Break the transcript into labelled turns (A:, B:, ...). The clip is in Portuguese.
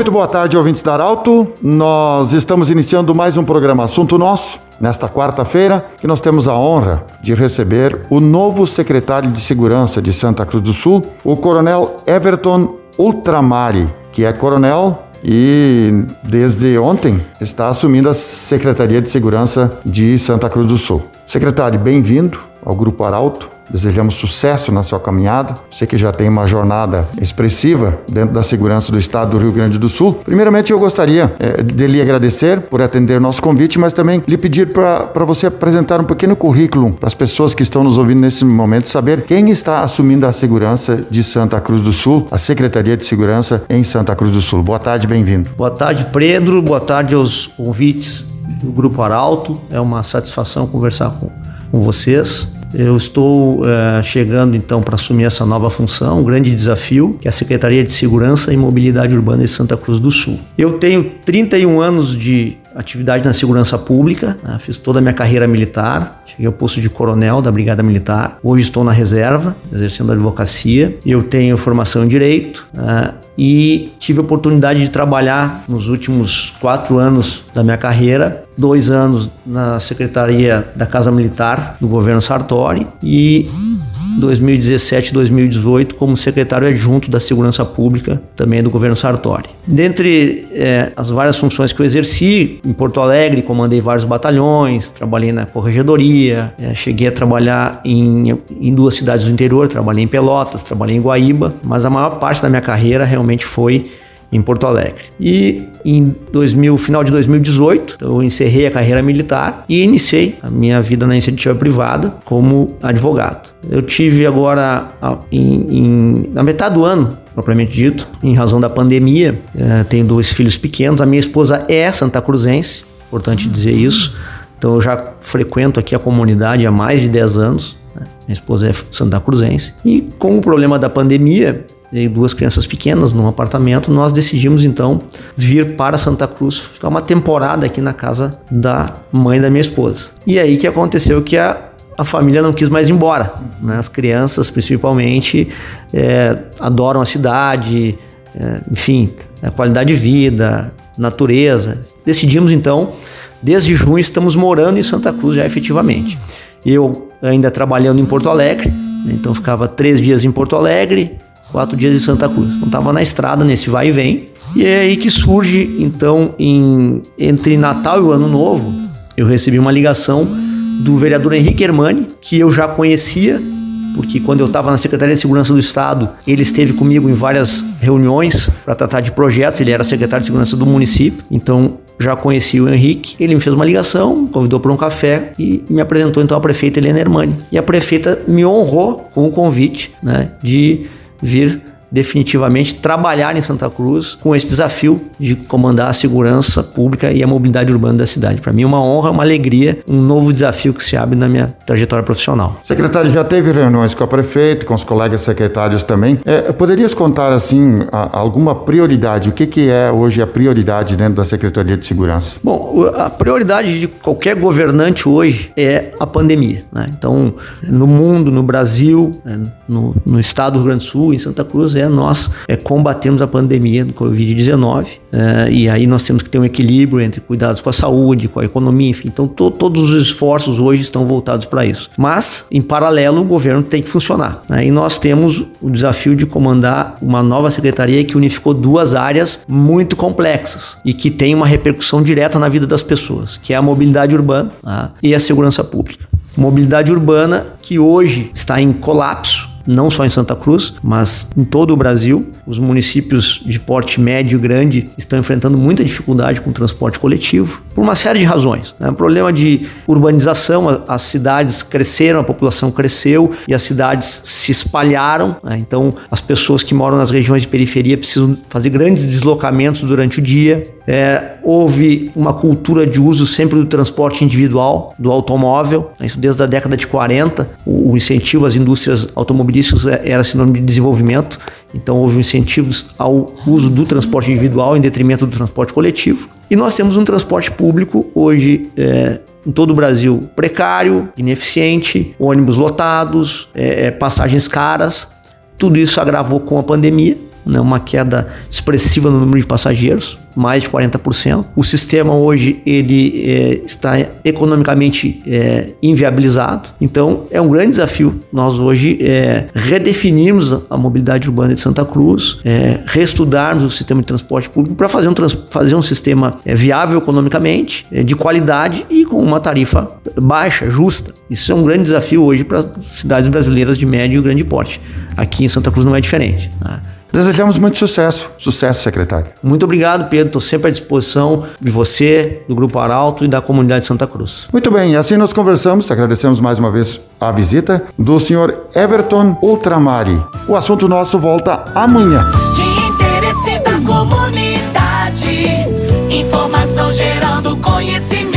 A: Muito boa tarde, ouvintes da Arauto. Nós estamos iniciando mais um programa Assunto Nosso. Nesta quarta-feira, que nós temos a honra de receber o novo secretário de Segurança de Santa Cruz do Sul, o Coronel Everton Ultramari, que é coronel e desde ontem está assumindo a Secretaria de Segurança de Santa Cruz do Sul. Secretário, bem-vindo ao Grupo Arauto. Desejamos sucesso na sua caminhada. Você que já tem uma jornada expressiva dentro da segurança do estado do Rio Grande do Sul. Primeiramente, eu gostaria é, de lhe agradecer por atender o nosso convite, mas também lhe pedir para você apresentar um pequeno currículo para as pessoas que estão nos ouvindo nesse momento saber quem está assumindo a segurança de Santa Cruz do Sul, a Secretaria de Segurança em Santa Cruz do Sul. Boa tarde, bem-vindo.
B: Boa tarde, Pedro. Boa tarde aos convites do Grupo Arauto. É uma satisfação conversar com, com vocês. Eu estou uh, chegando então para assumir essa nova função, um grande desafio, que é a Secretaria de Segurança e Mobilidade Urbana de Santa Cruz do Sul. Eu tenho 31 anos de atividade na segurança pública, né? fiz toda a minha carreira militar, cheguei ao posto de coronel da Brigada Militar, hoje estou na reserva, exercendo a advocacia, eu tenho formação em Direito uh, e tive a oportunidade de trabalhar nos últimos quatro anos da minha carreira, dois anos na Secretaria da Casa Militar do governo Sartori e 2017 2018 como secretário adjunto da Segurança Pública, também do governo Sartori. Dentre é, as várias funções que eu exerci, em Porto Alegre comandei vários batalhões, trabalhei na corregedoria, é, cheguei a trabalhar em, em duas cidades do interior, trabalhei em Pelotas, trabalhei em Guaíba, mas a maior parte da minha carreira realmente foi em Porto Alegre. E em 2000, final de 2018, eu encerrei a carreira militar e iniciei a minha vida na iniciativa privada como advogado. Eu tive agora, em, em, na metade do ano, propriamente dito, em razão da pandemia, eh, tenho dois filhos pequenos. A minha esposa é santa cruzense, importante dizer isso. Então eu já frequento aqui a comunidade há mais de 10 anos. Né? Minha esposa é santa cruzense. E com o problema da pandemia, e duas crianças pequenas num apartamento, nós decidimos então vir para Santa Cruz, ficar uma temporada aqui na casa da mãe da minha esposa. E aí que aconteceu que a, a família não quis mais ir embora. Né? As crianças, principalmente, é, adoram a cidade, é, enfim, a qualidade de vida, natureza. Decidimos então, desde junho, estamos morando em Santa Cruz já efetivamente. Eu ainda trabalhando em Porto Alegre, né? então ficava três dias em Porto Alegre, quatro dias de Santa Cruz. Então estava na estrada nesse vai e vem. E é aí que surge, então, em, entre Natal e o Ano Novo, eu recebi uma ligação do vereador Henrique Hermani, que eu já conhecia, porque quando eu estava na Secretaria de Segurança do Estado, ele esteve comigo em várias reuniões para tratar de projetos, ele era secretário de Segurança do município, então já conheci o Henrique. Ele me fez uma ligação, convidou para um café e me apresentou então a prefeita Helena Hermani. E a prefeita me honrou com o convite né, de vir definitivamente trabalhar em Santa Cruz com esse desafio de comandar a segurança pública e a mobilidade urbana da cidade. Para mim, é uma honra, uma alegria, um novo desafio que se abre na minha trajetória profissional.
A: Secretário, já teve reuniões com a prefeita, com os colegas secretários também. É, poderias contar, assim, a, alguma prioridade? O que, que é hoje a prioridade dentro da Secretaria de Segurança?
B: Bom, a prioridade de qualquer governante hoje é a pandemia. Né? Então, no mundo, no Brasil, né, no, no estado do Rio Grande do Sul, em Santa Cruz, é nós é, combatermos a pandemia do Covid-19. É, e aí nós temos que ter um equilíbrio entre cuidados com a saúde, com a economia, enfim. Então to, todos os esforços hoje estão voltados para isso. Mas, em paralelo, o governo tem que funcionar. Né? E nós temos o desafio de comandar uma nova secretaria que unificou duas áreas muito complexas e que tem uma repercussão direta na vida das pessoas, que é a mobilidade urbana tá? e a segurança pública. Mobilidade urbana que hoje está em colapso não só em Santa Cruz, mas em todo o Brasil. Os municípios de porte médio e grande estão enfrentando muita dificuldade com o transporte coletivo, por uma série de razões. Né? Problema de urbanização, as cidades cresceram, a população cresceu e as cidades se espalharam. Né? Então, as pessoas que moram nas regiões de periferia precisam fazer grandes deslocamentos durante o dia. É, houve uma cultura de uso sempre do transporte individual, do automóvel, né? isso desde a década de 40. O, o incentivo às indústrias automobilísticas é, era sinônimo de desenvolvimento, então houve incentivos ao uso do transporte individual em detrimento do transporte coletivo. E nós temos um transporte público hoje é, em todo o Brasil precário, ineficiente, ônibus lotados, é, é passagens caras. Tudo isso agravou com a pandemia né, uma queda expressiva no número de passageiros mais de 40%. O sistema hoje ele é, está economicamente é, inviabilizado. Então é um grande desafio nós hoje é, redefinirmos a mobilidade urbana de Santa Cruz, é, reestudarmos o sistema de transporte público para fazer um, fazer um sistema é, viável economicamente, é, de qualidade e com uma tarifa baixa, justa. Isso é um grande desafio hoje para cidades brasileiras de médio e grande porte. Aqui em Santa Cruz não é diferente. Tá?
A: Desejamos muito sucesso. Sucesso, secretário.
B: Muito obrigado, Pedro. Estou sempre à disposição de você, do Grupo Arauto e da comunidade Santa Cruz.
A: Muito bem, assim nós conversamos. Agradecemos mais uma vez a visita do senhor Everton Ultramari. O assunto nosso volta amanhã. De interesse da comunidade, informação gerando conhecimento.